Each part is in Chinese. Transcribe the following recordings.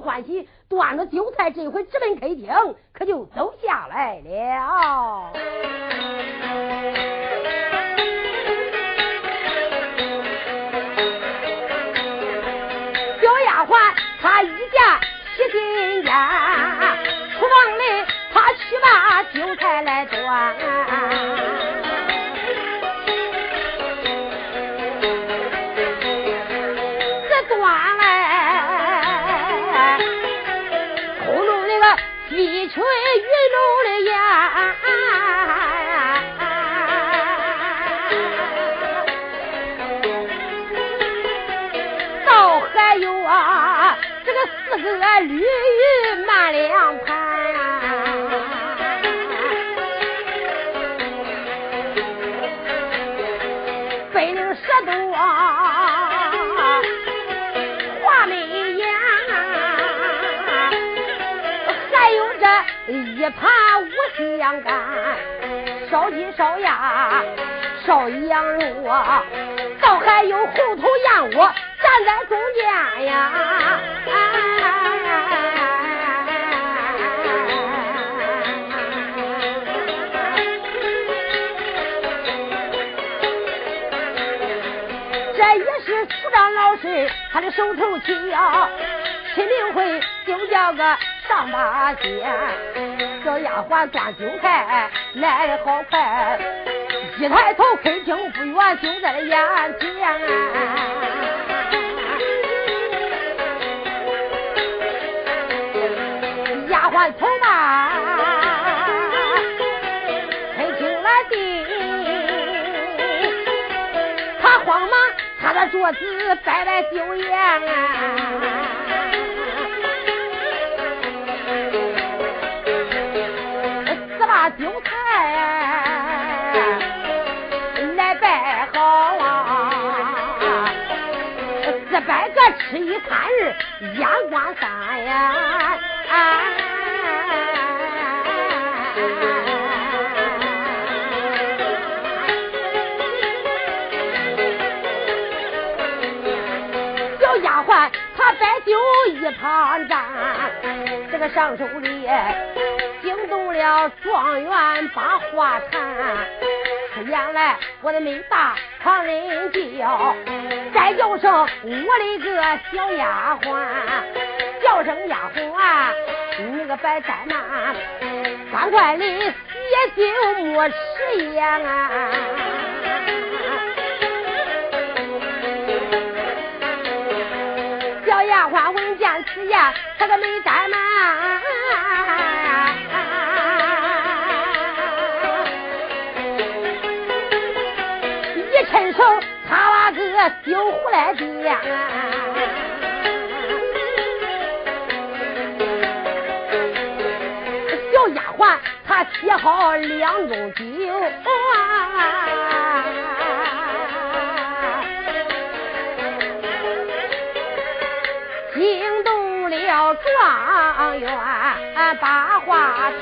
欢喜，端着酒菜，这回直奔客厅，可就走下来了。小丫鬟她一见喜新烟，厨房里她去把酒菜来端。绿玉满两盘，北岭十多画眉眼，还有这。一盘五香干，烧鸡烧鸭烧羊肉啊，倒还有红头燕窝站在中间呀。这他的手头紧呀，亲命会就叫个。上八街，小丫鬟端酒菜来的好快，一抬头客厅不远就在眼前。丫鬟从桌子，摆摆酒宴。酒菜来摆好啊，四百个吃一餐日，眼光三呀。小这个上手里。惊动了状元把话谈，出言来我的没大旁人叫，再叫声我的个小丫鬟，叫声丫鬟，你个白怠慢，赶快的写酒莫迟延啊！小丫鬟闻见此言，他个没怠慢。伸手，他那个酒壶来的。小丫鬟，她沏好两盅酒，状元把话谈。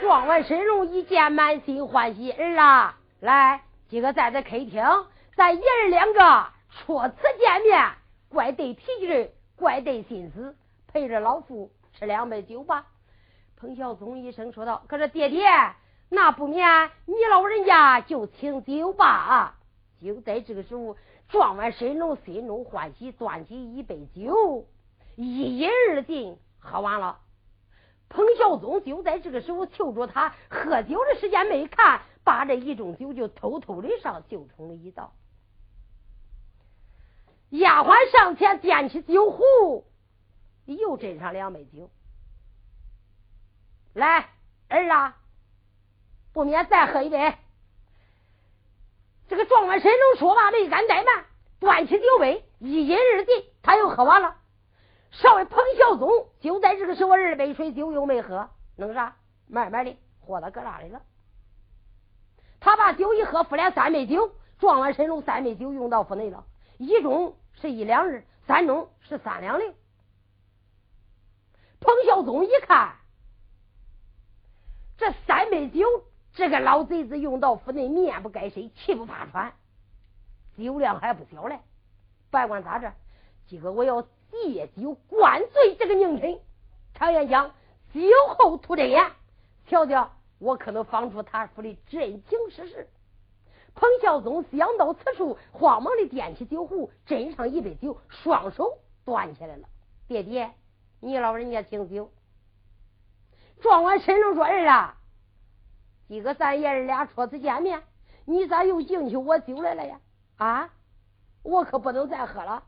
状元身容一见，满心欢喜。儿啊，来，今个在这客厅，咱爷儿两个初次见面，怪对脾气，怪对心思，陪着老夫吃两杯酒吧。彭孝宗一声说道：“可是爹爹，那不免你老人家就请酒吧。”就在这个时候，状元申荣心中欢喜，端起一杯酒，一饮而尽，喝完了。彭孝宗就在这个时候求着他喝酒的时间没看，把这一盅酒就偷偷的上酒桶里一倒。丫鬟上前掂起酒壶，又斟上两杯酒。来，儿啊，不免再喝一杯。这个状元神龙说话没敢怠慢，端起酒杯一饮而尽，他又喝完了。少尉彭孝宗就在这个时候，二杯水酒又没喝，弄啥？慢慢的喝到搁那里了。他把酒一喝，复连三杯酒，状元神龙三杯酒用到府内了。一盅是一两日，三盅是三两零。彭孝宗一看，这三杯酒，这个老贼子用到府内，面不改色，气不发喘，酒量还不小嘞。别管咋着，今个我要借酒灌醉这个宁臣。常言讲，酒后吐真言，瞧瞧我可能放出他府的真情实事。彭孝宗想到此处，慌忙的掂起酒壶，斟上一杯酒，双手端起来了。爹爹，你老人家请酒。状元申龙说：“人啊，今个咱爷儿俩初次见面，你咋又敬起我酒来了呀？啊，我可不能再喝了。”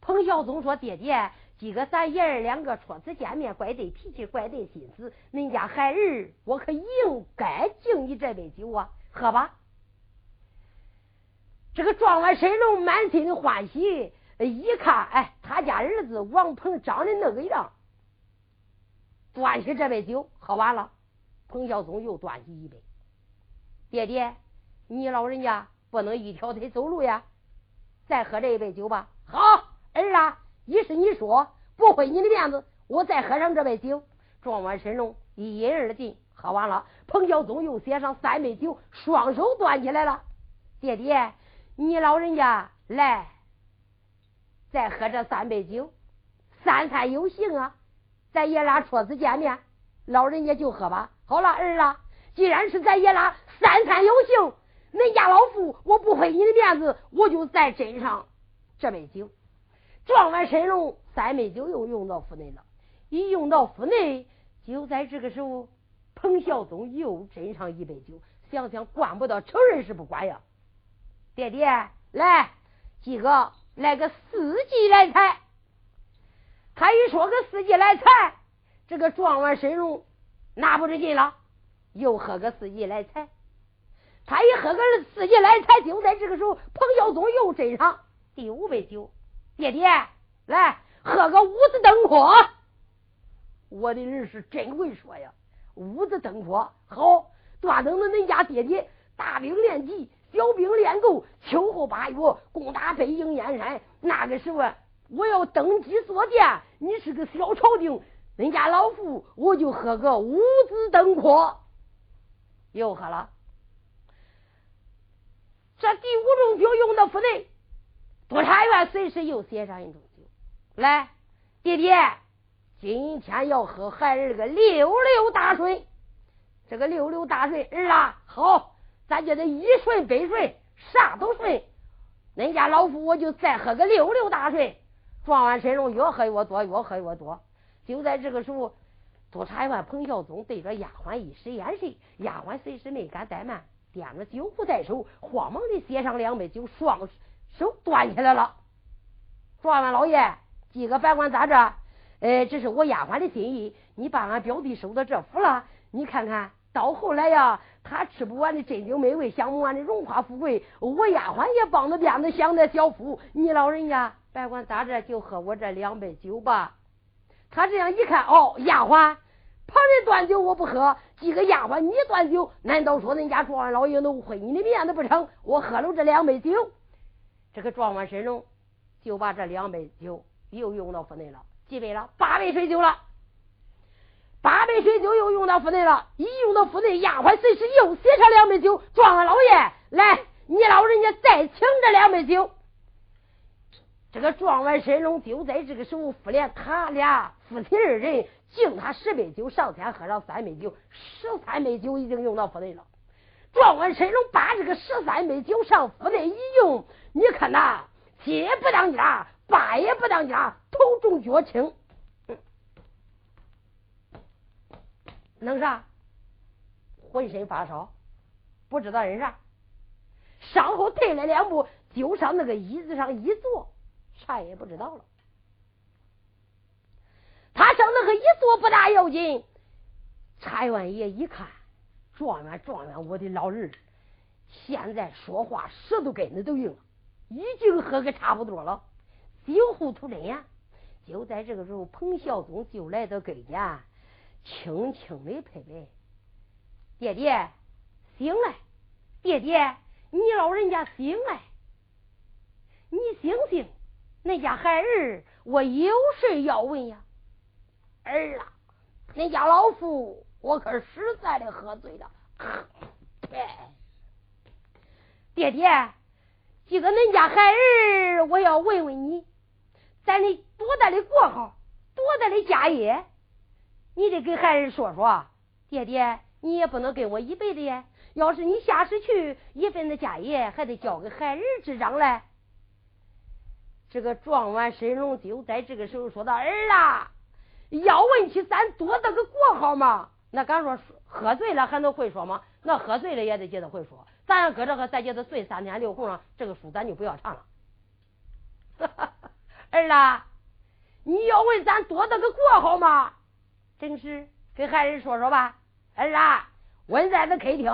彭孝宗说：“爹爹，今个咱爷儿两个初次见面，怪对脾气，怪对心思。恁家孩儿，我可应该敬你这杯酒啊，喝吧。”这个状元神龙满心的欢喜，一看，哎，他家儿子王鹏长得那个样，端起这杯酒喝完了。彭孝宗又端起一杯，爹爹，你老人家不能一条腿走路呀，再喝这一杯酒吧。好，儿啊，一是你说不毁你的面子，我再喝上这杯酒。状元申龙一饮而尽，喝完了。彭孝宗又写上三杯酒，双手端起来了，爹爹。你老人家来，再喝这三杯酒，三餐有幸啊！咱爷俩初次见面，老人家就喝吧。好了，儿啊，既然是咱爷俩三餐有幸，恁家老父我不毁你的面子，我就再斟上这杯酒。撞完神龙三杯酒又用到府内了，一用到府内，就在这个时候，彭孝宗又斟上一杯酒，想想管不到成人是不管呀。爹爹，来几个来个四季来财。他一说个四季来财，这个状元申龙拿不出劲了，又喝个四季来财。他一喝个四季来财，就在这个时候，彭孝宗又斟上第五杯酒。爹爹，来喝个五子登科。我的人是真会说呀，五子登科好，端等着恁家爹爹大兵练级。小兵练够，秋后八月攻打北营燕山。那个时候，我要登基坐殿，你是个小朝廷，恁家老夫我就喝个五子登科。又喝了，这第五种酒用的不对，督察院随时又写上一种酒来，弟弟，今天要喝孩儿个六六大顺。这个六六大顺，儿啊，好。咱就得一顺百顺，啥都顺。恁家老夫我就再喝个六六大顺。状元申龙越喝越多，越喝越多。就在这个时候，督察员彭孝宗对着丫鬟一使眼神，丫鬟随时没敢怠慢，掂着酒壶在手，慌忙的接上两杯酒，双手端起来了。状元老爷，几个别管咋着，呃，这是我丫鬟的心意，你把俺表弟收到这府了，你看看到后来呀。他吃不完的珍馐美味，享不完的荣华富贵，我丫鬟也帮着掂着享那小福。你老人家别管咋着，就喝我这两杯酒吧。他这样一看，哦，丫鬟，旁人端酒我不喝，几个丫鬟你端酒，难道说恁家状元老爷能毁你的面子不成？我喝了这两杯酒，这个状元神龙就把这两杯酒又用到府内了，几杯了？八杯水酒了。八杯水酒又用到府内了，一用到府内，丫鬟随时又写上两杯酒。状元老爷，来，你老人家再请这两杯酒。这个状元申龙就在这个时候，府连他俩夫妻二人敬他十杯酒，上天喝上三杯酒，十三杯酒已经用到府内了。状元申龙把这个十三杯酒上府内一用，你看呐，七不当家，八也不当家，头重脚轻。弄啥？浑身发烧，不知道人啥。上后退了两步，就上那个椅子上一坐，啥也不知道了。他上那个一坐不大要紧，差员爷一看，状元状元，我的老人现在说话舌头根子都硬了，已经喝个差不多了，酒后吐真言。就在这个时候，彭孝宗就来到跟前。轻轻的拍拍，爹爹醒来，爹爹你老人家醒来，你醒醒，恁家孩儿我有事要问呀，儿啊，恁家老夫我可实在的喝醉了，爹爹，这个恁家孩儿，我要问问你，在你多大的国号，多大的家业，你得给孩儿说说。爹爹，你也不能跟我一辈子呀。要是你下世去，一份子家业还得交给孩儿执掌嘞。这个撞完神龙就在这个时候说道：“儿啊，要问起咱多大个国号吗？那敢说喝醉了还能会说吗？那喝醉了也得接着会说。咱要搁这个再接着醉三天六红了，这个书咱就不要唱了。儿啊，你要问咱多大个国号吗？真是给孩儿说说吧，儿啊。”问在这客厅，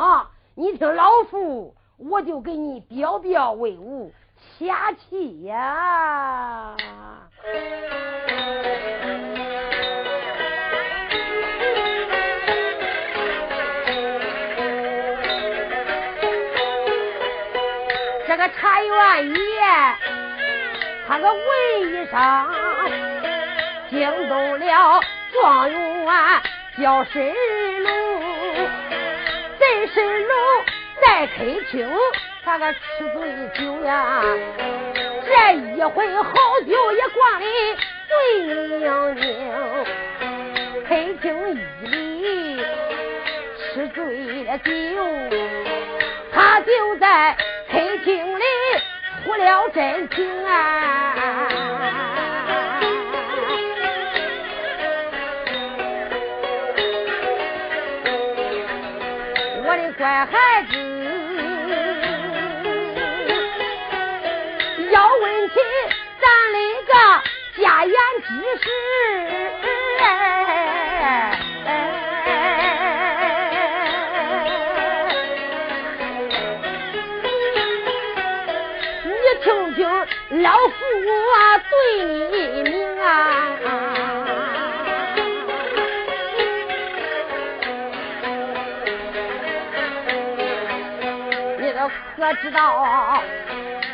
你听老夫，我就给你表表威武，下气呀！这个茶园爷，他个问一声，惊动了状元叫神龙。真是龙在开厅，他个吃醉酒呀，这一回好酒也灌的醉醺醺。客厅一里吃醉了酒，他就在客厅里吐了真情啊。言之事，你听听老夫我对你明啊。可知道，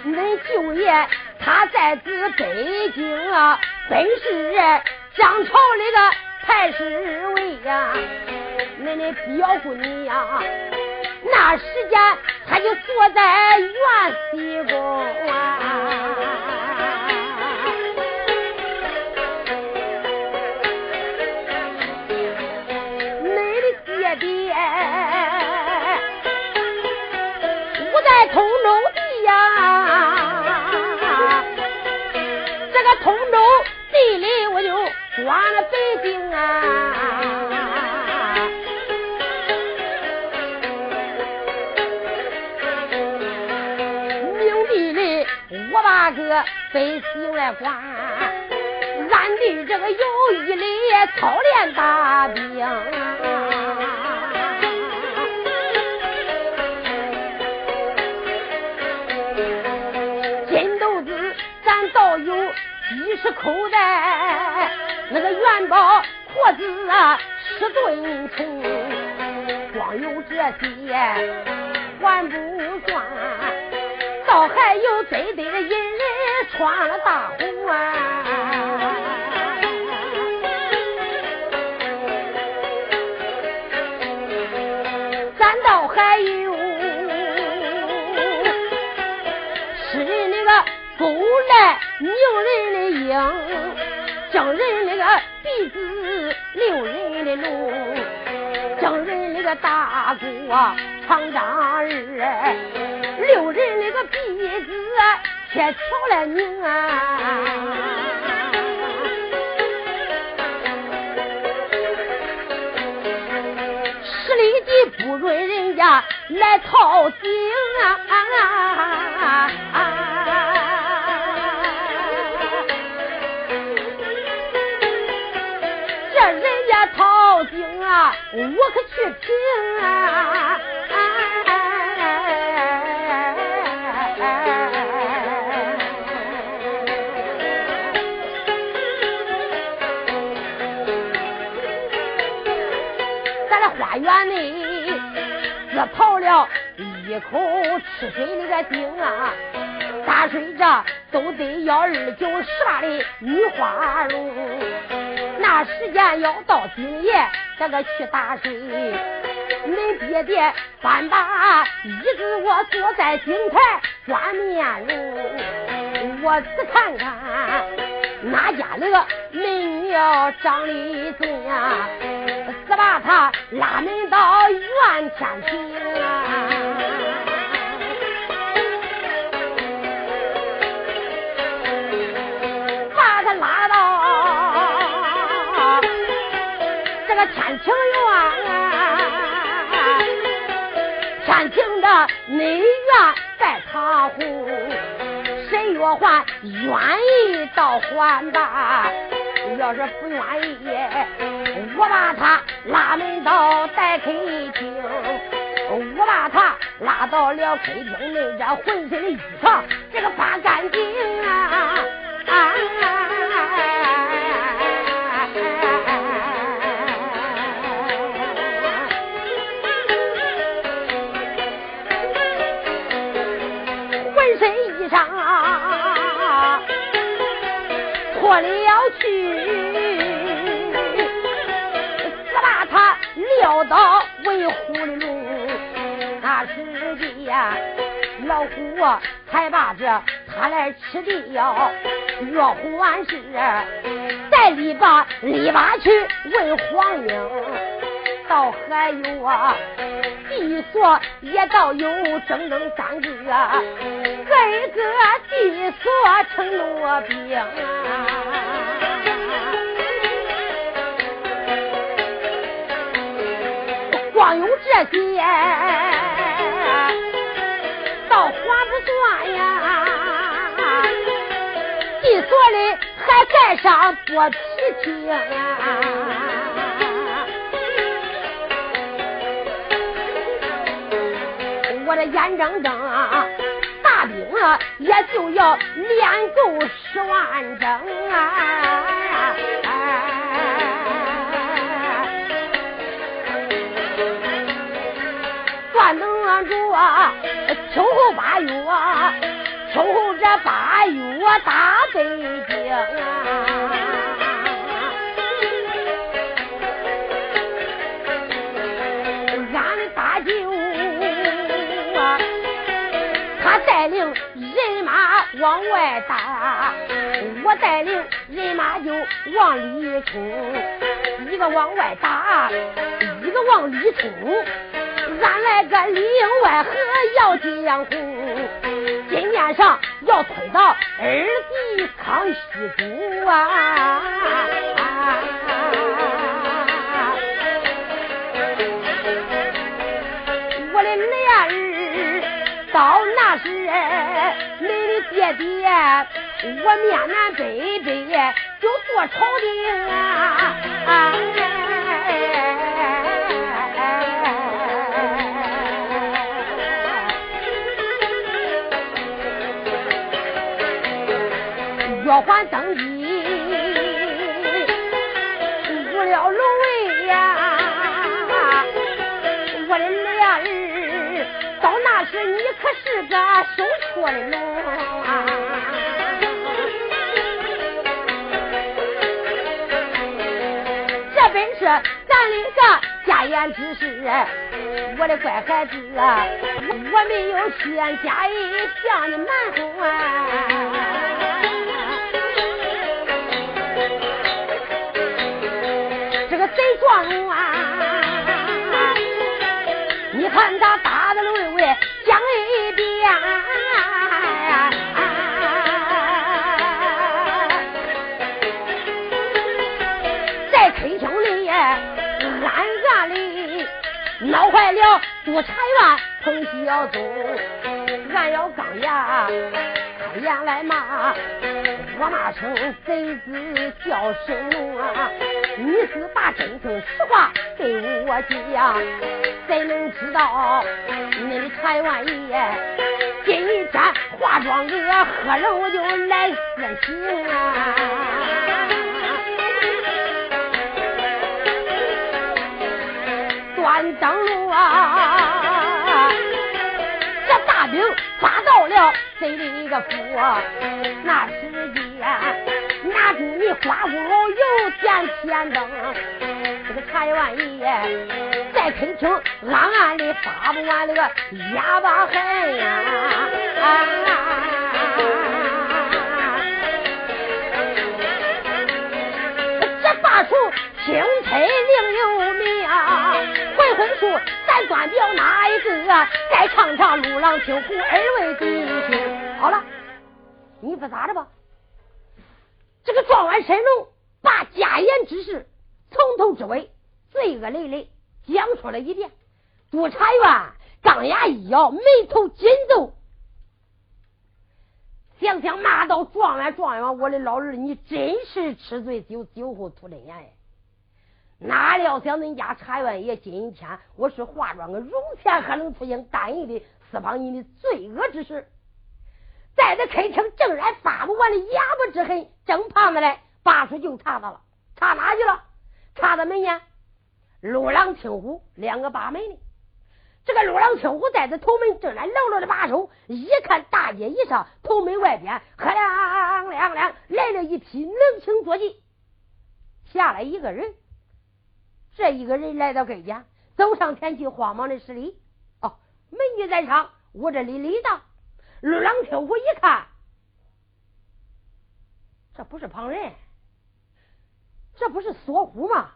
恁舅爷他在此北京啊，本是张朝里的太师位呀。恁的表姑你呀，那时间他就坐在元西宫啊。在通州地呀，这个通州地里我就刮了北京啊，明地里我把个北京来管，暗地这个有一里操练大兵。是口袋，那个元宝裤子啊十吨重，光有这些还不算，倒还有堆堆的银人穿了大红啊，个大鼓啊，长张二，六人那个鼻子，铁桥来拧啊，十里地不准人家来套井啊。我可去听啊！咱这花园内只泡了一口吃水那个井啊，打水这都得要二九十八的女花露。那时间要到今夜，这个去打水，恁爹爹搬把椅子，我坐在井台抓面容。我只看看哪家那个门庙张立尊呀，只把他拉门到院天庭啊。天庭院，天庭的内院在他户，谁若还愿意到还吧？要是不愿意，我把他拉门到待客厅，我把他拉到了客厅内，这浑身的衣裳这个扒干净啊！脱虎，才把这他来吃的药。若还是再篱笆篱笆去问黄英，倒还有啊，地锁也倒有整整三个。这个地锁成罗兵，光有这些，还不算呀。地所里还盖上多皮厅，我这眼睁睁。大兵啊，也就要练够十万整啊！算等着啊，秋后八月，秋后这八月大北京啊！俺大舅。带领人马往外打，我带领人马就往里冲，一个往外打，一个往里冲。俺来个里应外合要江湖，今天上要推到二弟康熙祖啊！我的儿儿到那时。你的爹爹，我面南北北就做朝廷啊！若还登基，入了龙位呀！我的儿儿，到那时你可是个手。我的龙啊！这本是咱的个家言之事，我的乖孩子啊，我没有欠家义向你瞒哄啊！这个贼壮龙啊，你看他打的龙位讲一遍。闹坏了督察院彭小宗，俺要钢牙言来骂，我骂声贼子叫神龙啊！你是把真正实话给我讲，怎能知道你的财万爷今天化妆个喝了我就来私情啊！关登路啊！了贼的一个府，那时间拿住你花鼓油点天灯，这个财万爷在在客厅暗暗的发不完那个哑巴恨呀。青翠另有名，回回书咱断掉哪一个？再尝尝陆郎青虎二位弟兄。你不咋着吧？这个状元神龙把家言之事从头至尾罪恶累累讲述了一遍。督察院钢牙一咬，眉头紧皱，想想骂到状元状元，我的老儿，你真是吃醉酒酒后吐真言呀！哪料想恁家察院爷今天我是化妆个容前还能出行单一的释放你的罪恶之事，在这客厅正然发不完的哑巴之恨，正胖子嘞，拔出就查他了，查哪去了？查到门前，陆郎青虎两个把门呢。这个陆郎青虎在这头门正然牢牢的把守，一看大街一上，头门外边呵亮亮亮来了一批能轻坐骑，下来一个人。这一个人来到跟前，走上前去，慌忙的施礼。哦，美女在场，我这里礼到。二郎听虎一看，这不是旁人，这不是锁虎吗？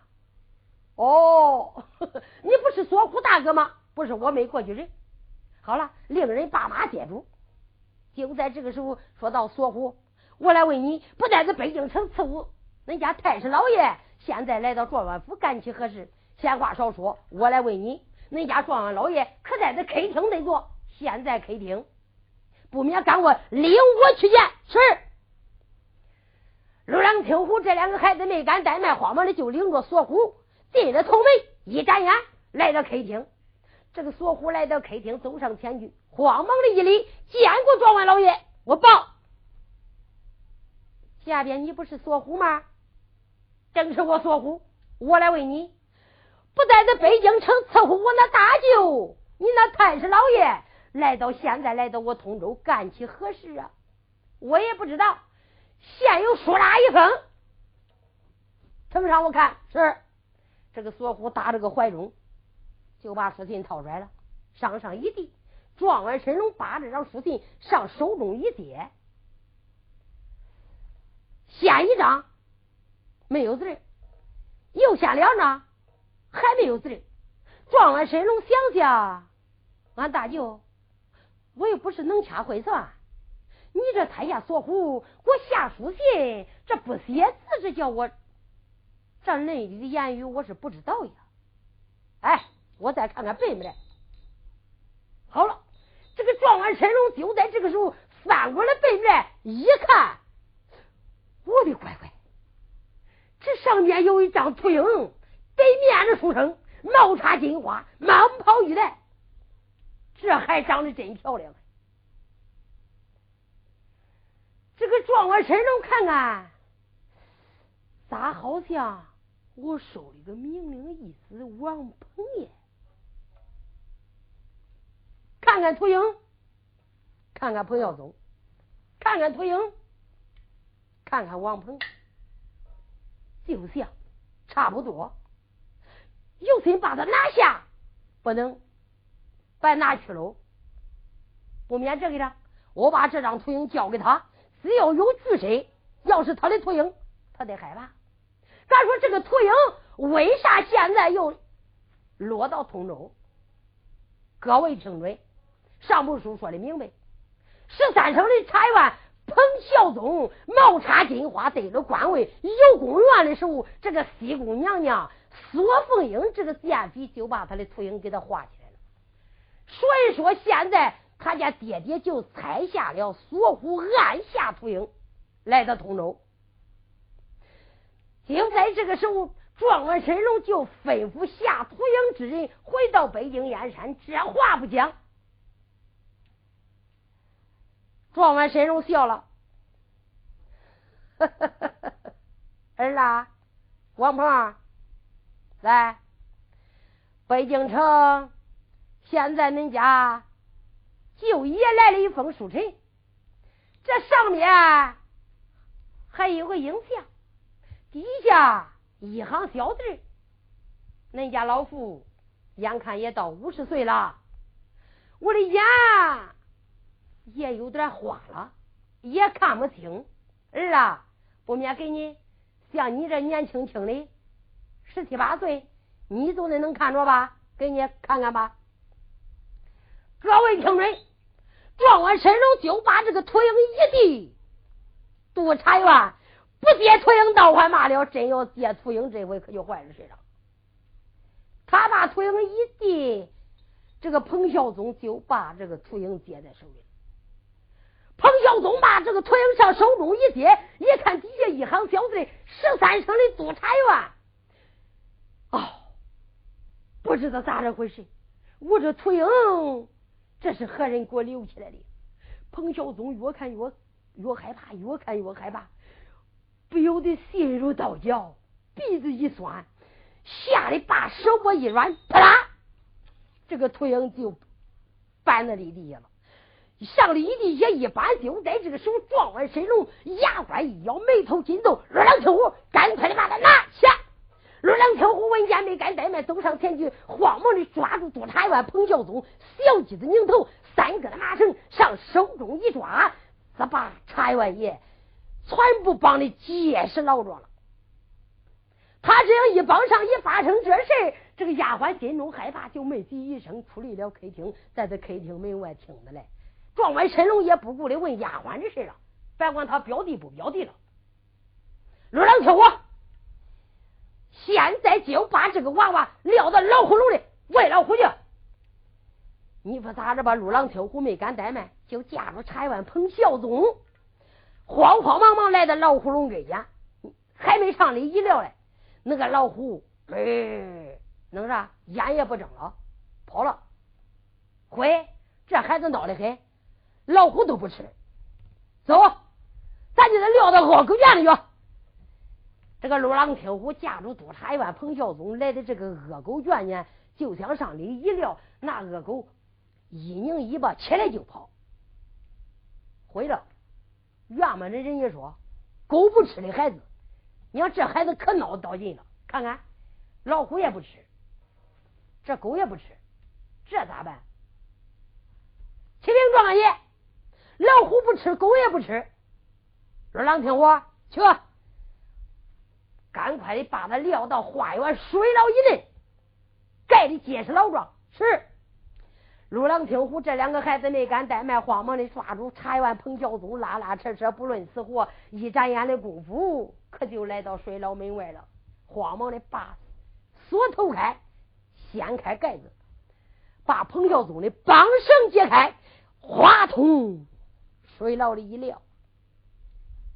哦，你不是锁虎大哥吗？不是，我没过去人。好了，令人把马接住。就在这个时候，说到锁虎，我来问你，不在这北京城伺候恁家太师老爷？现在来到状元府干起何事？闲话少说，我来问你：恁家状元老爷可在这客厅内坐？现在客厅，不免赶我领我去见。是。陆良听虎这两个孩子没敢怠慢，慌忙的就领着锁虎进了头门，一眨眼来到客厅。这个锁虎来到客厅，走上前去，慌忙的一礼，见过状元老爷。我报，下边你不是锁虎吗？正是我锁虎，我来问你，不在这北京城伺候我那大舅，你那太师老爷来到现在来到我通州干起何事啊？我也不知道，现有书拉一封，呈上我看。是这个锁虎打这个怀中，就把书信掏出来了，上上一递，状元神龙把这张书信上手中一接，先一张。没有字又下两张，还没有字状元神龙想想，俺大舅，我又不是能掐会算，你这太下锁虎，给我下书信，这不写字，这叫我这内里的言语，我是不知道呀。哎，我再看看背没来。好了，这个状元神龙就在这个时候翻过来背面，一看，我的乖乖！这上面有一张秃鹰，北面的书生，毛插金花，蟒袍玉带，这还长得真漂亮。这个状元神龙看看，咋好像我收了个命令意思王鹏耶？看看秃鹰，看看彭耀宗，看看秃鹰，看看王鹏。就像差不多，有心把他拿下，不能白拿去喽。不免这个的，我把这张图影交给他，只要有巨神，要是他的图影，他得害怕。咱说这个图影为啥现在又落到通州？各位听准，上部书说的明白，十三省的察院。彭孝宗毛插金花得了官位，游宫院的时候，这个西宫娘娘索凤英这个贱婢就把他的图影给他画起所以说，现在他家爹爹就拆下了锁虎，按下秃鹰，来到通州。就在这个时候，状元申龙就吩咐下秃鹰之人回到北京燕山，这话不讲。状元申荣笑了，儿啦，王鹏，来，北京城，现在恁家舅爷来了一封书信，这上面还有个影像，底下一行小字，恁家老父眼看也到五十岁了，我的眼也有点花了，也看不清。儿啊，不免给你像你这年轻轻的十七八岁，你总得能看着吧？给你看看吧。各位听准，状元神龙就把这个秃鹰一递，督察院不接秃鹰倒还罢了，真要接秃鹰，这回可就坏了事了。他把秃鹰一递，这个彭孝宗就把这个秃鹰接在手里。彭孝宗把这个秃鹰上手中一接，一看底下一行小字：“十三省的督察院。”哦，不知道咋这回事。我这秃鹰，这是何人给我留起来的？彭孝宗越看越越害怕，越看越害怕，不由得心如刀绞，鼻子一酸，吓得把手脖一软，啪啦，这个秃鹰就绊在地下了。上里地下一搬，就在这个时候，状元神龙牙关一咬，眉头紧皱。二郎听虎，赶快的把他拿下！二郎听虎闻言没敢怠慢，走上前去，慌忙的抓住督察院彭孝宗，小鸡子拧头，三个的麻绳上手中一抓，这把察院爷全部绑的结实牢着了。他这样一绑上，一发生这事这个丫鬟心中害怕，就没吱一声，出离了客厅，在这客厅门外听着嘞。状元神龙也不顾的问丫鬟的事了，别管他表弟不表弟了。陆郎听我，现在就把这个娃娃撂到老虎笼里喂老虎去。你说咋着吧？陆郎听虎没敢怠慢，就架住差院彭孝宗，慌慌忙忙来到老虎笼跟前，还没上里一撂嘞，那个老虎哎，弄啥？眼也不睁了，跑了。会，这孩子孬的很。老虎都不吃，走，咱就得撂到恶狗院里去。这个陆郎听虎架住督察院彭孝宗来的这个恶狗院呢，就想上里一撂，那恶狗一拧尾巴起来就跑。回了，院门的人家说，狗不吃的孩子，你看这孩子可孬到劲了。看看，老虎也不吃，这狗也不吃，这咋办？启禀状元爷。老虎不吃，狗也不吃。二郎听我去，赶快的把他撂到花园水牢以内，盖的结实牢状。是。陆郎听虎这两个孩子没敢怠慢，慌忙的抓住茶园彭孝宗，拉拉扯扯，不论死活，一眨眼的功夫，可就来到水牢门外了。慌忙的把锁头开，掀开盖子，把彭孝宗的绑绳解开，哗通。水牢里一撂，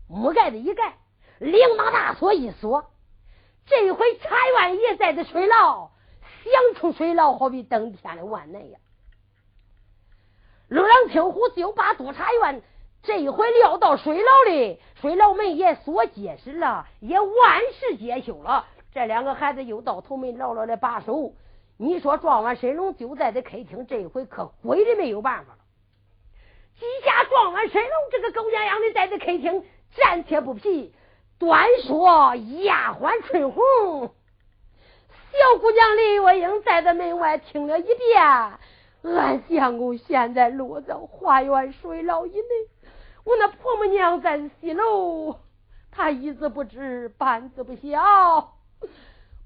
木盖子一盖，铃铛大锁一锁。这回查院爷在这水牢，想出水牢好比登天的万难呀！陆郎听虎就把督察院这一回撂到水牢里，水牢门也锁结实了，也万事皆休了。这两个孩子又到头门牢牢的把守。你说状元神龙就在这客厅，这回可鬼的没有办法了。几下状元神龙，这个狗娘养的在这客厅暂且不皮，端说丫鬟春红，小姑娘李月英在这门外听了一遍。俺相公现在落在花园水牢以内，我那婆母娘在西楼，她一字不知，半字不晓，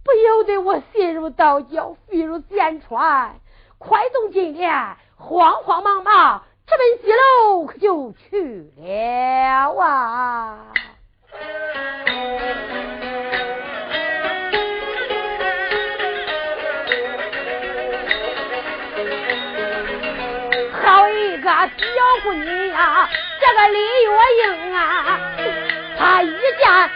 不由得我心如刀绞，肺如剑穿，快动金莲，慌慌忙忙。直奔西楼可就去了啊！好一个小姑娘，这个李月英啊，她一见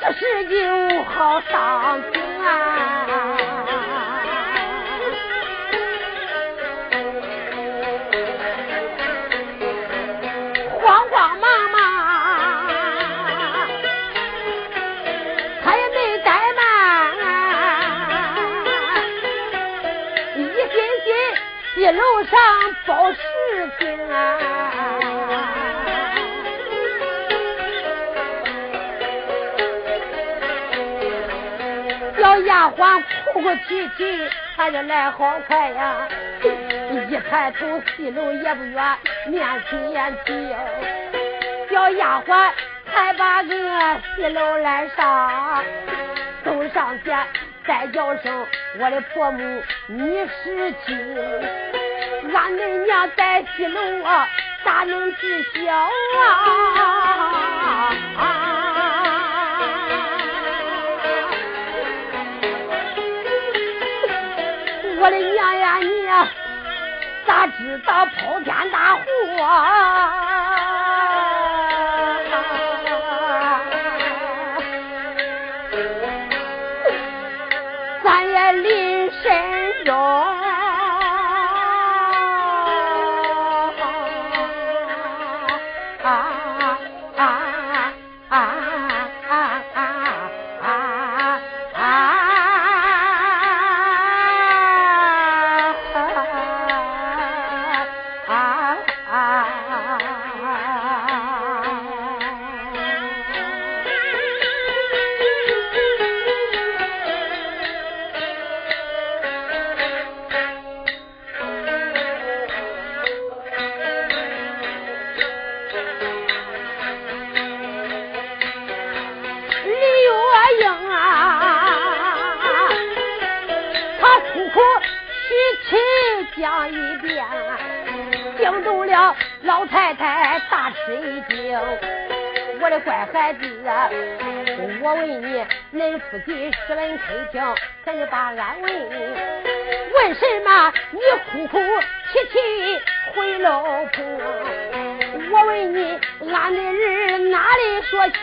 这事就好上心啊。上报事情啊，小丫鬟哭哭啼啼。看着来好快呀！一抬头，西楼也不远，面前就小丫鬟才把个西楼来上，走上前再叫声我的婆母，你是亲，俺的娘在西楼啊，咋能知晓啊？我的娘呀，你咋知道跑天大祸啊？谁听？我的乖孩子，我问你，恁夫妻十分开庭，咱就把安问。问什么？你哭哭啼啼回老婆。我问你，俺的人哪里说去？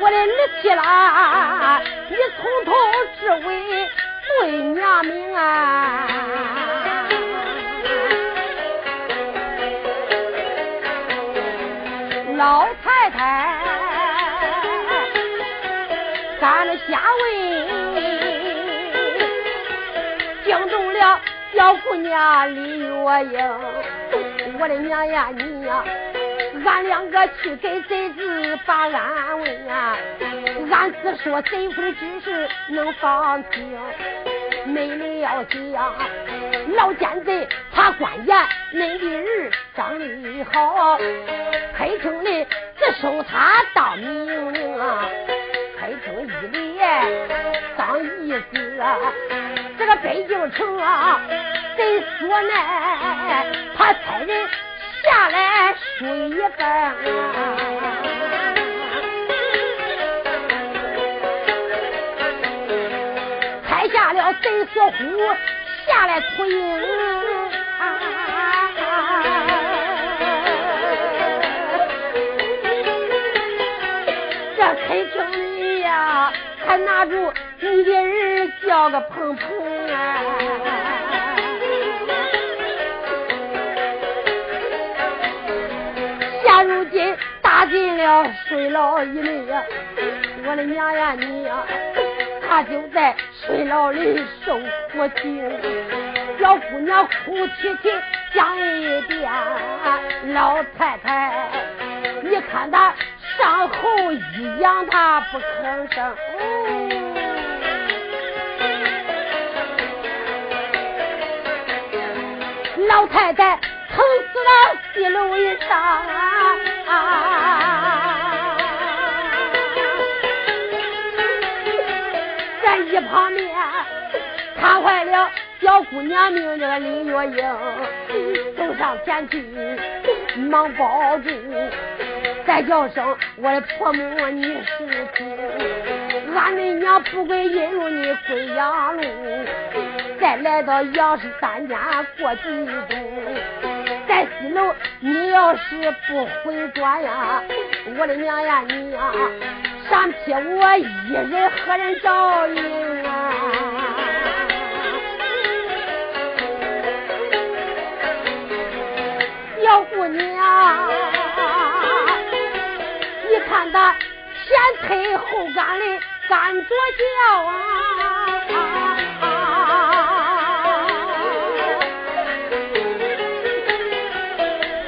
我的儿妻啦，你从头至尾对娘命啊！老太太，咱的下问，惊动了小姑娘李月英。我的娘呀，你呀，俺两个去给贼子把安慰啊，俺只说贼夫的指示能放心。没了想，老奸贼他官严，恁的儿长得好，开城里只收他当命令啊，开城一连当义子啊，这个北京城啊，贼所难，他差人下来输一分啊。下了贼所呼，下来秃鹰。这开城里呀，还拿住你的人叫个鹏鹏啊！现如今打进了水牢一内呀，我的娘呀，你呀！他就在水牢里受苦刑，小姑娘哭啼啼讲一遍。老太太，你看他伤后一仰，他不吭声。老太太疼死了，西楼一上啊！一旁看坏了小姑娘命，这个林月英走上前去，忙抱住，再叫声我的婆母，你是亲，俺的娘不归引入你归阳路，再来到杨氏三家过季度，在西楼你要是不回转呀，我的娘呀你呀！上撇我一人，何人照应你看他前推后赶的赶着叫啊！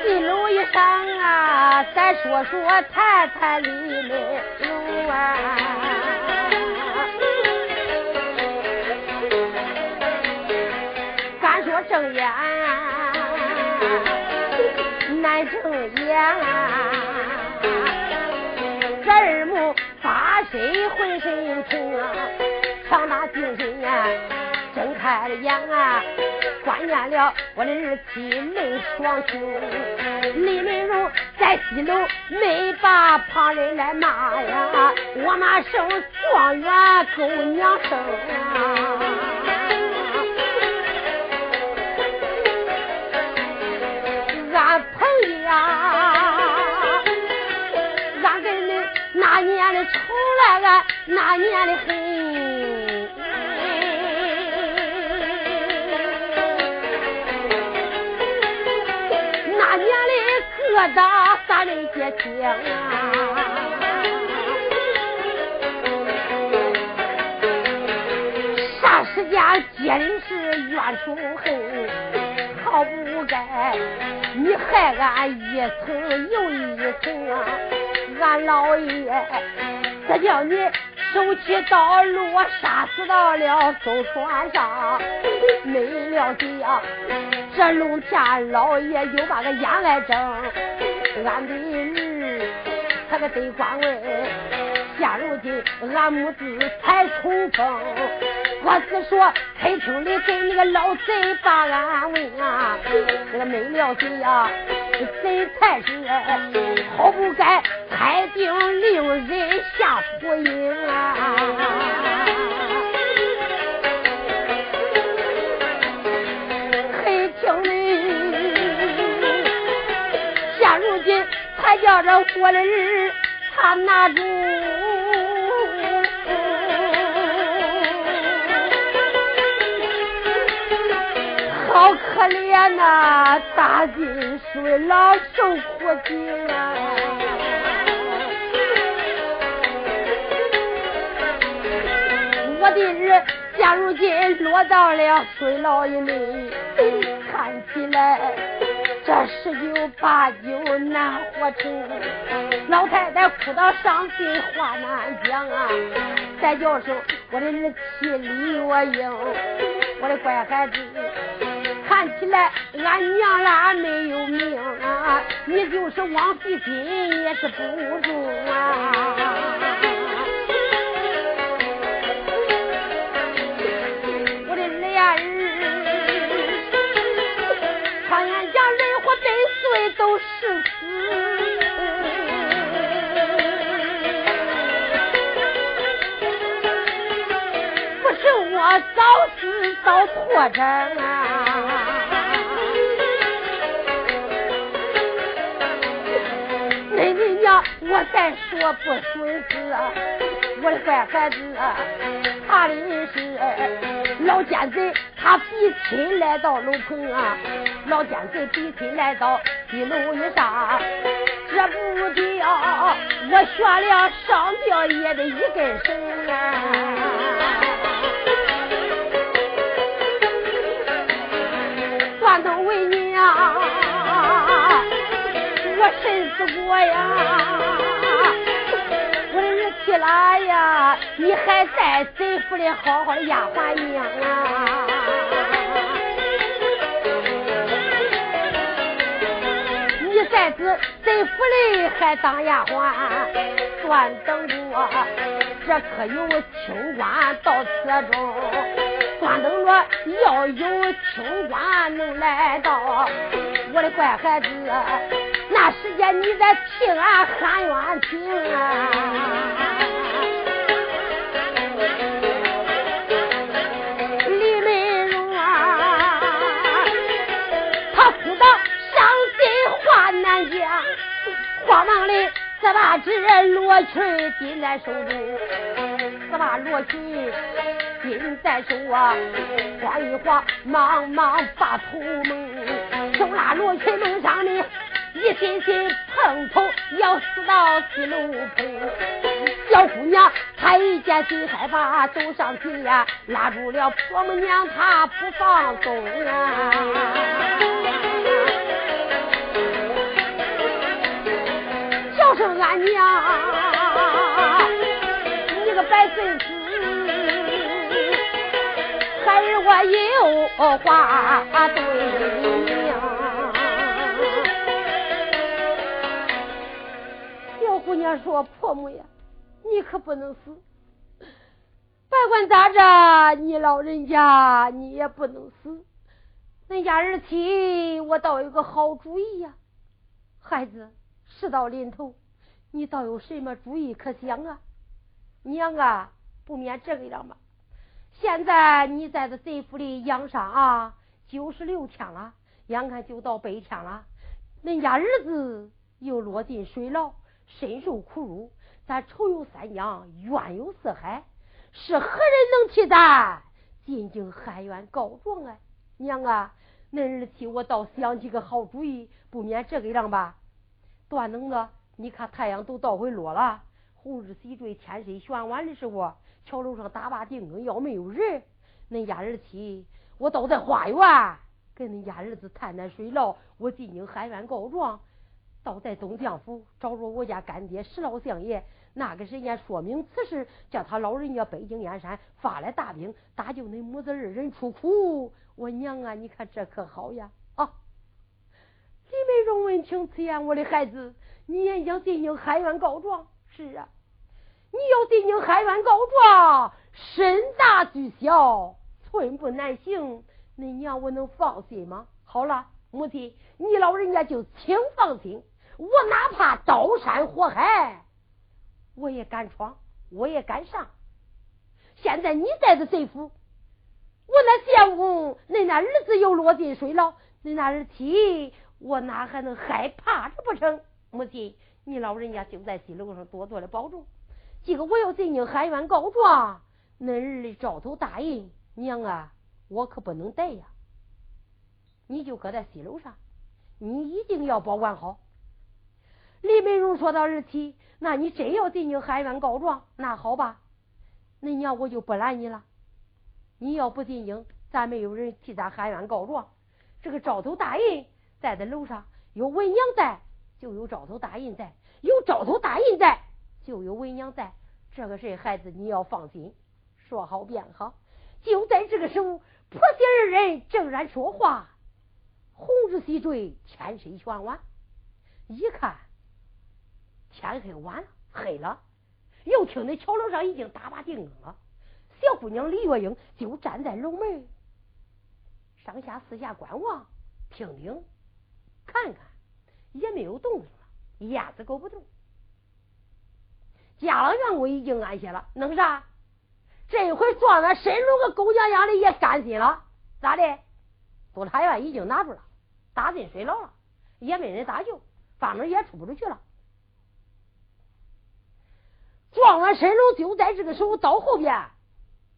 一路一上啊！再说说谈谈李美容啊。浑身疼啊，强大精神呀，睁开了眼啊。观念了，我的日妻泪双胸，李美容在西楼没把旁人来骂呀，我妈生状元够娘生啊，俺朋友呀，俺跟你那年的仇来，俺那年的恨。疙瘩三人结亲啊，啥时间结的是冤仇恨，好不该你害俺一层又一层啊！俺老爷，这叫你走起刀落，杀死到了走船上，没了的呀？这龙天老爷又把个眼来睁，俺的儿他个得官位，现如今俺母子才重逢。我是说开厅里给那个老贼把俺问啊，这个没了谁呀？谁才是好不该裁定令人下府营啊？黑厅里，现如今还叫这活的人，他拿住，可怜呐！大金水老受苦尽啊！我的儿，现如今落到了水牢里，看起来。这十有八九难活成，老太太哭到伤心话难讲啊！再叫声我的儿妻李月英，我的乖孩子，看起来俺娘俩没有命啊，你就是王帝金也是不如啊！我的儿，看俺家人活百岁都是死，不是我早死早脱身啊！我再说不损失！我的乖孩子，他的是老奸贼，他逼亲来到楼棚啊！老奸贼逼亲来到一楼一上，这不掉，我学了上吊也得一根绳啊！断头为娘，我审死过呀！哎呀！你还在贼府里好好的丫鬟娘啊！你在此贼府里还当丫鬟，算等着这可有清官到此中，算等着要有清官能来到，我的乖孩子。那时间你在替俺喊冤情啊！李美荣啊，他哭得伤心话难讲，慌忙的只把这罗裙紧在手中，只把罗裙紧在手啊，晃一晃，忙忙把头蒙，手拉罗裙蒙上的。一心心碰头要死到西楼棚，小姑娘她一见心害怕，走上去呀，拉住了婆母娘，她不放松啊。叫声俺娘，你个白孙子，孩儿我有话对娘说：“婆母呀，你可不能死。别管咋着，你老人家你也不能死。恁家儿妻，我倒有个好主意呀，孩子。”事到临头，你倒有什么主意可想啊？娘啊，不免这个样吧。现在你在这贼府里养伤啊，九十六天了，眼看就到百天了。恁家儿子又落进水牢，深受苦辱，咱仇有三江，冤有四海，是何人能替咱进京喊冤告状啊？娘啊，恁儿媳我倒想起个好主意，不免这个样吧。断能子，你看太阳都倒回落了，红日西坠，天色玄晚的时候，桥楼上打把定更，要没有人，恁家儿妻我倒在花园跟恁家儿子谈谈水牢，我进京喊冤告状，倒在东将府找着我家干爹石老相爷，那个时间说明此事，叫他老人家北京燕山发来大兵，搭救恁母子二人出苦。我娘啊，你看这可好呀！啊李美荣闻听此言，我的孩子，你也想进京喊冤告状？是啊，你要进京喊冤告状，身大俱小，寸步难行。恁娘我能放心吗？好了，母亲，你老人家就请放心，我哪怕刀山火海，我也敢闯，我也敢上。现在你在这贼府，我那相公，恁那儿子又落进水牢，恁那儿妻。我哪还能害怕这不成？母亲，你老人家就在西楼上多多的保重。今个我要进京喊冤告状，恁儿的招头大印，娘啊，我可不能带呀。你就搁在西楼上，你一定要保管好。李美荣说到儿妻，那你真要进京喊冤告状，那好吧，恁娘我就不拦你了。你要不进京，咱没有人替咱喊冤告状，这个招头大印。在在楼上有文娘在，就有招头大印在；有招头大印在，就有文娘在。这个事孩子你要放心，说好便好。就在这个时候，婆媳二人正然说话，红日西坠，天色玄晚。一看天黑晚了，黑了，又听那桥楼上已经打把定更了。小姑娘李月英就站在楼门上下四下观望，听听。看看也没有动静了，鸭子够不动。家老员工已经安歇了，弄啥？这回撞那深入个狗娘养的也甘心了，咋的？督察院已经拿住了，打进水牢了，也没人搭救，反正也出不出去了。撞完神龙就在这个时候到后边，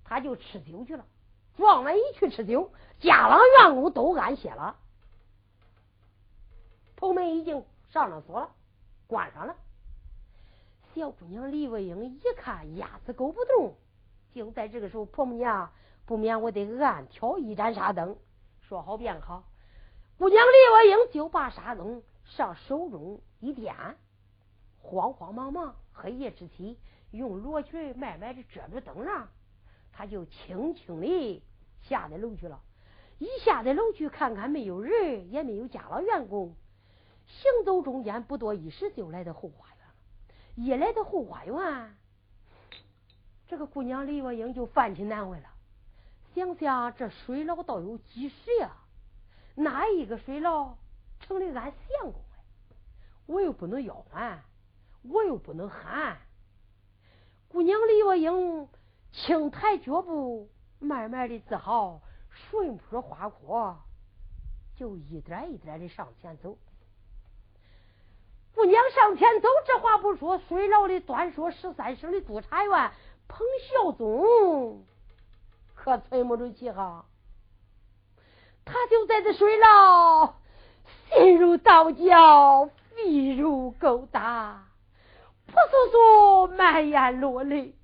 他就吃酒去了。撞完一去吃酒，家老员工都安歇了。头门已经上了锁了，关上了。小姑娘李卫英一看鸭子狗不动，就在这个时候，婆母娘不免我得暗挑一盏纱灯，说好便好。姑娘李卫英就把纱灯上手中一点，慌慌忙忙，黑夜之际，用罗裙慢慢的遮住灯上，他就轻轻的下的楼去了。一下在楼去，看看没有人，也没有家老员工。行走中间不多一时，就来到后花园了。一来到后花园，这个姑娘李月英就犯起难为了。想想这水牢倒有几十呀？哪一个水牢成了俺相公哎？我又不能要还，我又不能喊。姑娘李月英轻抬脚步，慢慢的自好，顺坡滑坡，就一点一点的上前走。姑娘上前走，这话不说，水牢里端说十三省的督察员彭孝宗可存不住气哈。他就在这水牢，心如刀绞，肺如狗打，扑簌簌满眼落泪，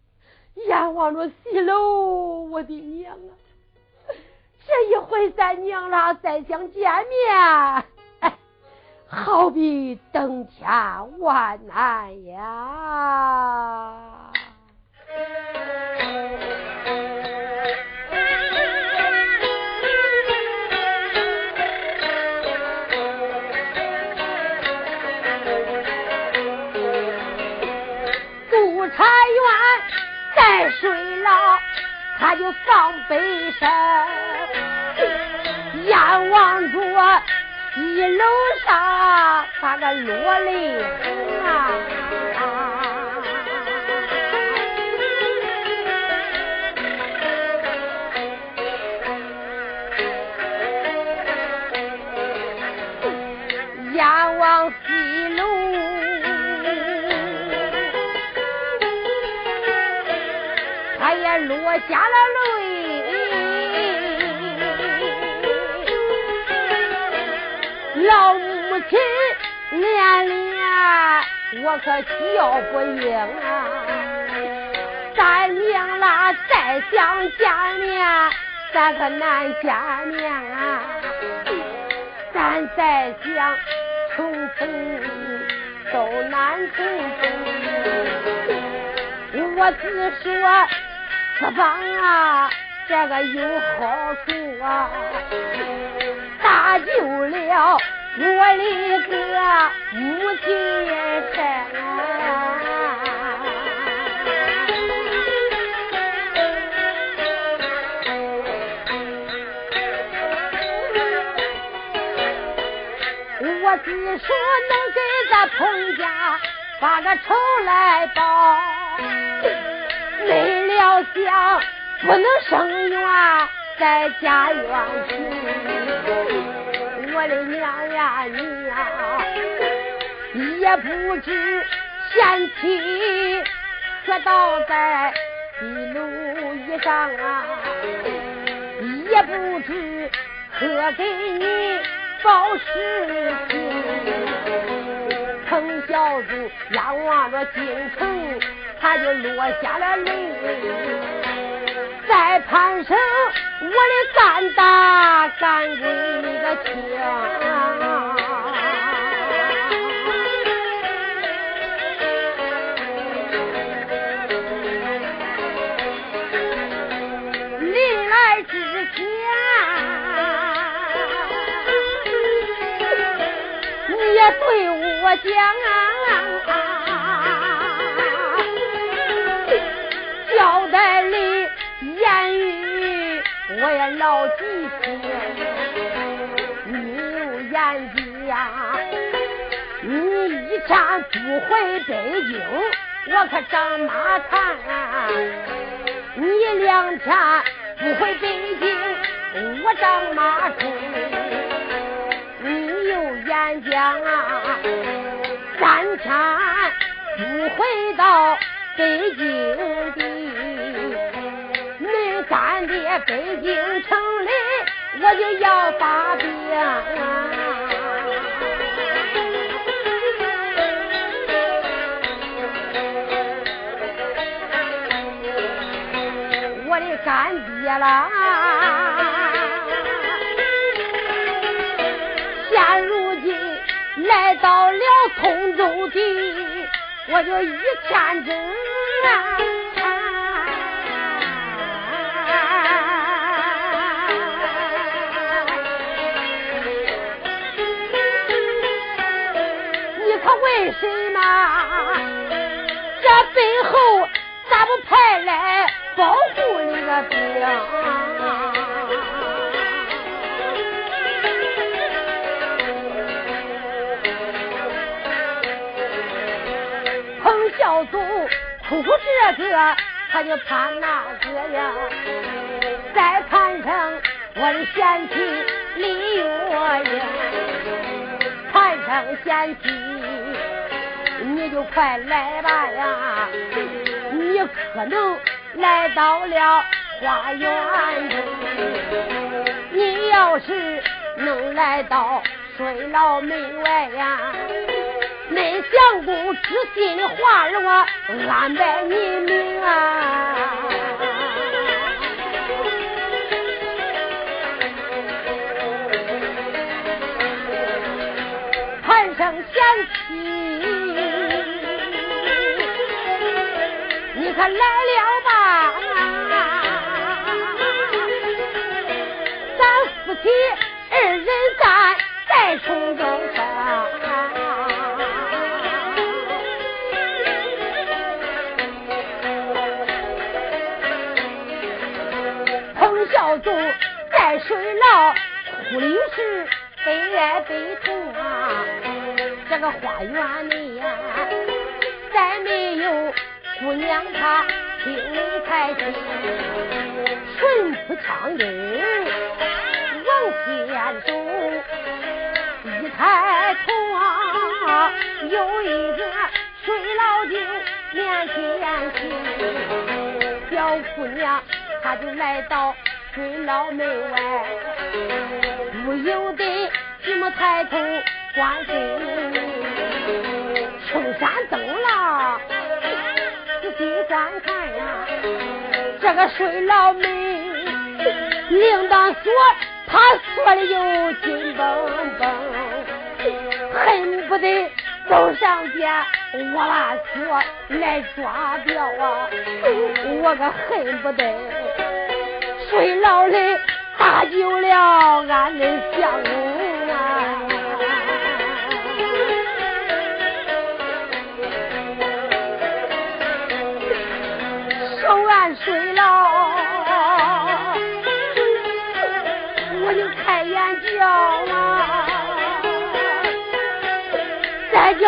眼望着西楼，我的娘啊！这一回咱娘俩，再想见面，好比登天万难呀！睡了，他就放悲声，眼望着。一楼上，他个落泪痕啊！落下了泪。老母亲连连，我可笑不应啊！咱娘俩再想见面，咱可难见面啊！咱再想重逢，都难重逢。我只说四方啊，这个有好处啊！搭救了我的个母亲身，我只说能给咱彭家把个仇来报，要想不能生源在家园去。我的娘呀，你呀，也不知贤妻可倒在地路衣上啊，也不知可给你报事情。彭小子仰望着京城，他就落下了泪。再攀上我的干大干闺那个情，临来之前，你也对我讲。我也老记性，你有眼睛呀！你一天不回北京，我可长马看；你两天不回北京，我长马追。你有眼睛啊！三天不回到北京的。北京城里，我就要发兵。我的干爹啦，现如今来到了通州地，我就一天真啊。这背后咋不派来保护你个兵？彭孝祖哭这个，他就怕那个呀，再看上我的贤妻李月英，看上贤妻。你就快来吧呀！你可能来到了花园中，你要是能来到水牢门外呀，那相公知心的话儿我安排你命啊！人生险来了吧？咱夫妻二人在再重登山，彭孝宗在水牢哭的是悲哀悲痛啊！这个花园里呀，再没有姑娘她听才听，顺扑枪音。眼中一抬头啊，有一个水老精面前行，小姑娘她就来到水老门外，不由得这么抬头观水，青山灯了，仔细观看呀，这个水牢门铃铛锁。他锁的又紧绷绷，恨不得走上前我把锁来抓掉啊！我可恨不得水牢里搭救了俺的相公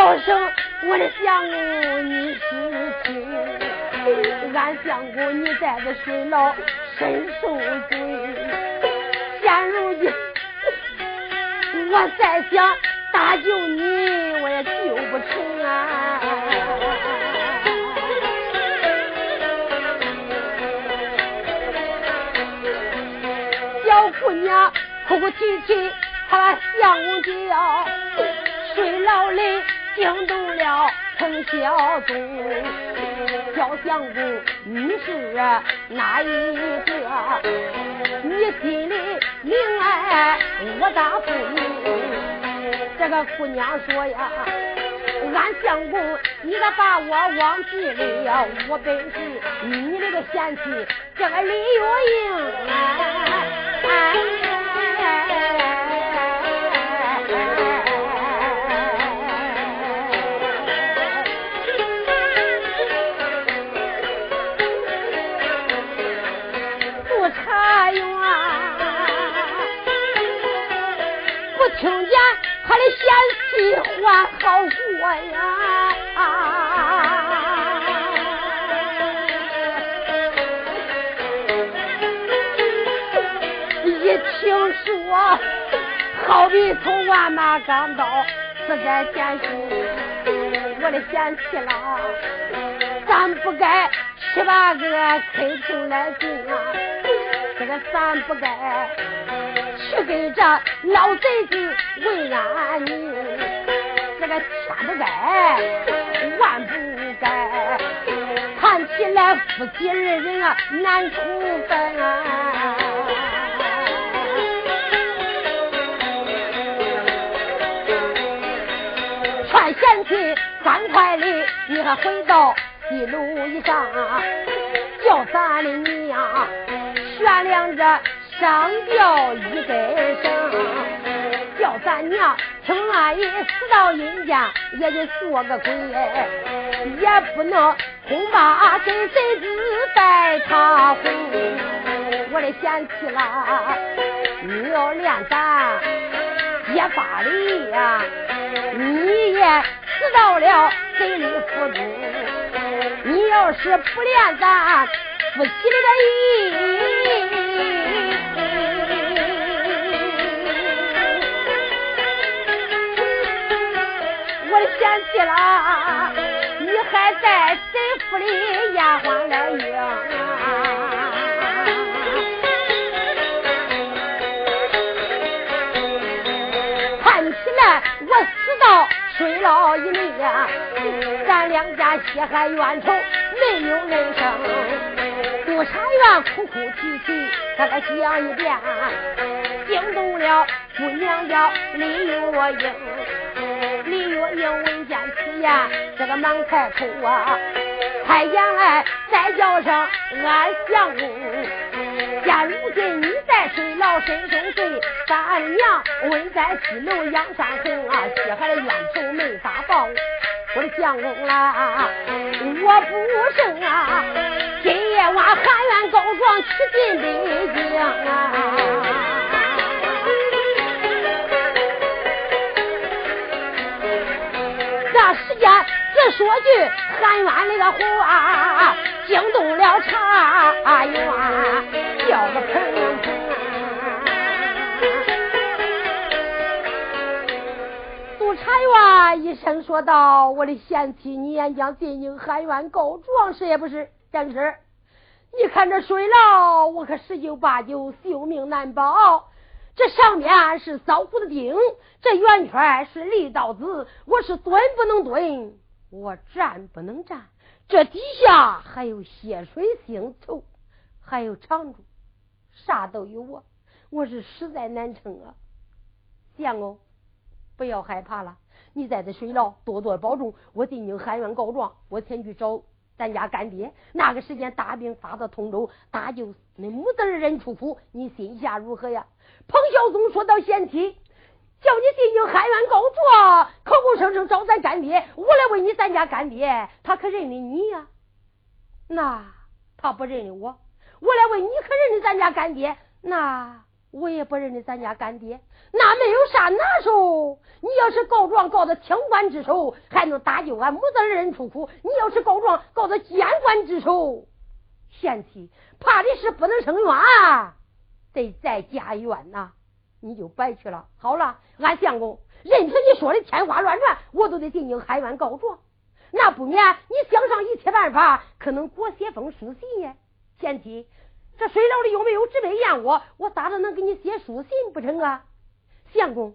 叫声我的相公，你是亲。俺相公你在这水牢深受罪，现如今我再想搭救你，我也救不成啊！小姑娘。哭哭啼啼，他把相公叫，睡牢里惊动了程孝宗。小相公，你是哪一个？你心里明爱我大父母。这个姑娘说呀，俺相公，你咋把我忘记了？我本是你那个贤妻，这个李月英。贤妻还好过呀，一听说好比从万马钢刀死在前心，我的贤妻啦，咱不该七八个开庭来进啊，这个咱不该。去跟这老贼子为安宁，这个千不该，万不该。看起来夫妻二人啊难处分。劝贤妻赶快的，你还回到西楼以上，叫咱的娘悬梁着。上吊一根绳，叫咱娘听阿姨死到阴间，也得做个鬼，也不能恐怕跟谁子拜他婚。我的贤妻啦，你要练咱结发礼呀，你也死到了贼里府中。你要是不练咱夫妻的礼。嫌弃了，你还在贼府里丫鬟来应啊？看起来我死到水牢里呀，咱两家血海冤仇没有人生。督察院哭哭啼啼，他再讲一遍，惊动了姑娘叫李月英。我应闻见此言，这个忙开口啊，太监来再叫声俺相公。现如今你在水牢深深睡，三娘问在西楼杨山红啊，西海的冤仇没法报。我的相公啦，我不胜啊，今夜晚喊冤告状去进北京啊。说句喊冤那个话，惊动了茶园，叫个盆盆。督察员一声说道：“我的贤妻，你也将进京喊冤告状，是也不是？正是。你看这水牢，我可十有八九性命难保。”这上面是扫胡子钉，这圆圈是利刀子，我是蹲不能蹲，我站不能站。这底下还有血水腥臭，还有长柱，啥都有我，我是实在难撑啊！相公，不要害怕了，你在这水牢多多保重。我进京喊冤告状，我前去找咱家干爹。那个时间大兵发到通州，搭救那母子二人出府，你心下如何呀？彭孝宗说到：“贤妻，叫你进京喊冤告状，口口声声找咱干爹，我来问你，咱家干爹他可认得你呀？那他不认得我，我来问你，可认得咱家干爹？那我也不认得咱家干爹。那没有啥难受。你要是告状告到清官之手，还能搭救俺母子二人出苦；你要是告状告到监官之手，贤妻怕的是不能生冤。”得再加冤呐，你就白去了。好了，俺相公，任凭你说的天花乱坠，我都得进京喊冤告状。那不免你想上一切办法，可能给我写封书信呀。贤妻，这水牢里又没有纸杯砚我，我咋着能给你写书信不成啊？相公，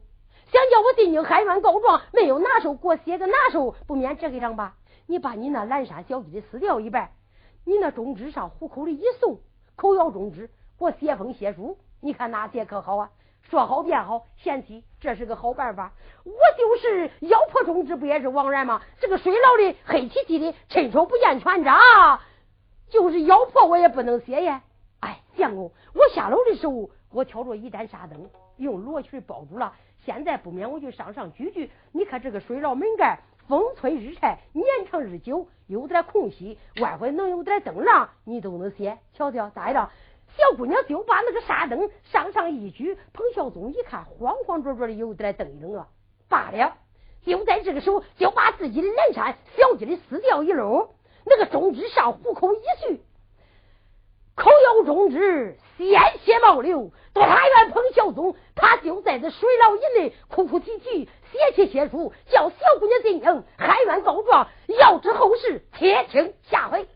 想叫我进京喊冤告状，没有拿手，给我写个拿手，不免这个样吧。你把你那蓝山小鸡的撕掉一半，你那中指上虎口里一送，口咬中指。我写封写书，你看哪些可好啊？说好便好，贤妻，这是个好办法。我就是咬破中指，不也是枉然吗？这个水牢里黑漆漆的，伸手不见全掌，就是咬破我也不能写呀。哎，相公，我下楼的时候，我挑着一盏纱灯，用罗裙包住了。现在不免我去上上举举。你看这个水牢门盖，风吹日晒，年长日久，有点空隙，外边能有点灯亮，你都能写。瞧瞧咋样？小姑娘就把那个纱灯上上一举，彭孝宗一看，慌慌张张的有点瞪一瞪啊。罢了，就在这个时候，就把自己的蓝衫小鸡的撕掉一篓，那个中指上虎口一续，口咬中指，鲜血冒流。督察员彭孝宗，他就在这水牢以内哭哭啼啼，写起血书，叫小姑娘进营喊冤告状。要知后事，且听下回。